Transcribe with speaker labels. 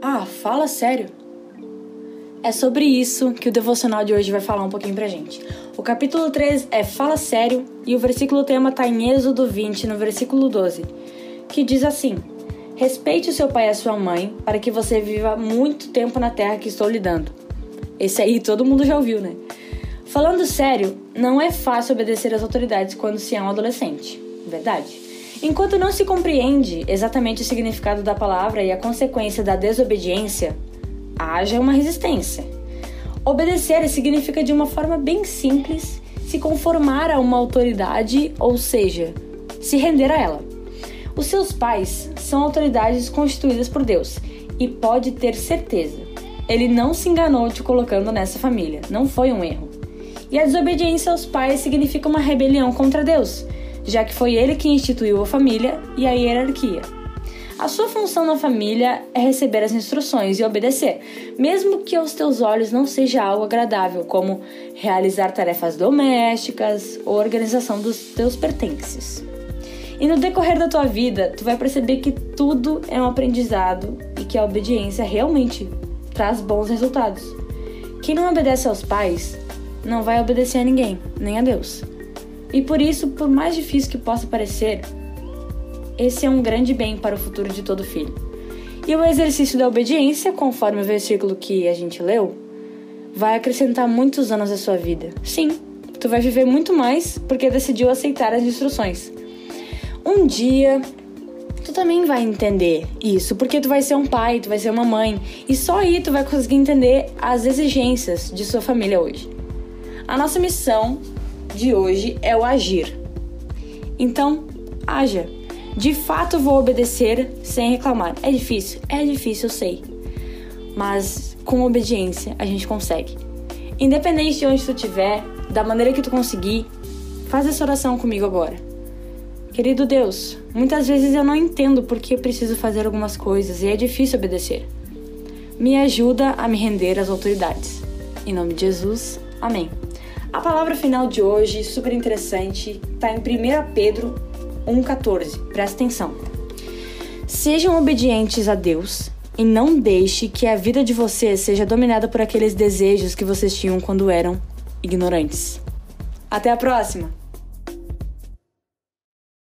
Speaker 1: Ah, fala sério. É sobre isso que o devocional de hoje vai falar um pouquinho pra gente. O capítulo 3 é Fala Sério e o versículo tema tá em Êxodo 20, no versículo 12, que diz assim: Respeite o seu pai e a sua mãe para que você viva muito tempo na terra que estou lhe dando. Esse aí todo mundo já ouviu, né? Falando sério, não é fácil obedecer às autoridades quando se é um adolescente, verdade? Enquanto não se compreende exatamente o significado da palavra e a consequência da desobediência, haja uma resistência. Obedecer significa de uma forma bem simples se conformar a uma autoridade, ou seja, se render a ela. Os seus pais são autoridades constituídas por Deus e pode ter certeza, ele não se enganou te colocando nessa família, não foi um erro. E a desobediência aos pais significa uma rebelião contra Deus, já que foi ele que instituiu a família e a hierarquia. A sua função na família é receber as instruções e obedecer, mesmo que aos teus olhos não seja algo agradável, como realizar tarefas domésticas ou organização dos teus pertences. E no decorrer da tua vida, tu vai perceber que tudo é um aprendizado e que a obediência realmente traz bons resultados. Quem não obedece aos pais não vai obedecer a ninguém, nem a Deus. E por isso, por mais difícil que possa parecer, esse é um grande bem para o futuro de todo filho. E o exercício da obediência, conforme o versículo que a gente leu, vai acrescentar muitos anos à sua vida. Sim, tu vai viver muito mais porque decidiu aceitar as instruções. Um dia tu também vai entender isso, porque tu vai ser um pai, tu vai ser uma mãe, e só aí tu vai conseguir entender as exigências de sua família hoje. A nossa missão de hoje é o agir. Então, haja. De fato, vou obedecer sem reclamar. É difícil? É difícil, eu sei. Mas com obediência a gente consegue. Independente de onde tu estiver, da maneira que tu conseguir, faz essa oração comigo agora. Querido Deus, muitas vezes eu não entendo por que preciso fazer algumas coisas e é difícil obedecer. Me ajuda a me render às autoridades. Em nome de Jesus, amém. A palavra final de hoje, super interessante, está em 1 Pedro 1,14. Presta atenção. Sejam obedientes a Deus e não deixe que a vida de vocês seja dominada por aqueles desejos que vocês tinham quando eram ignorantes. Até a próxima!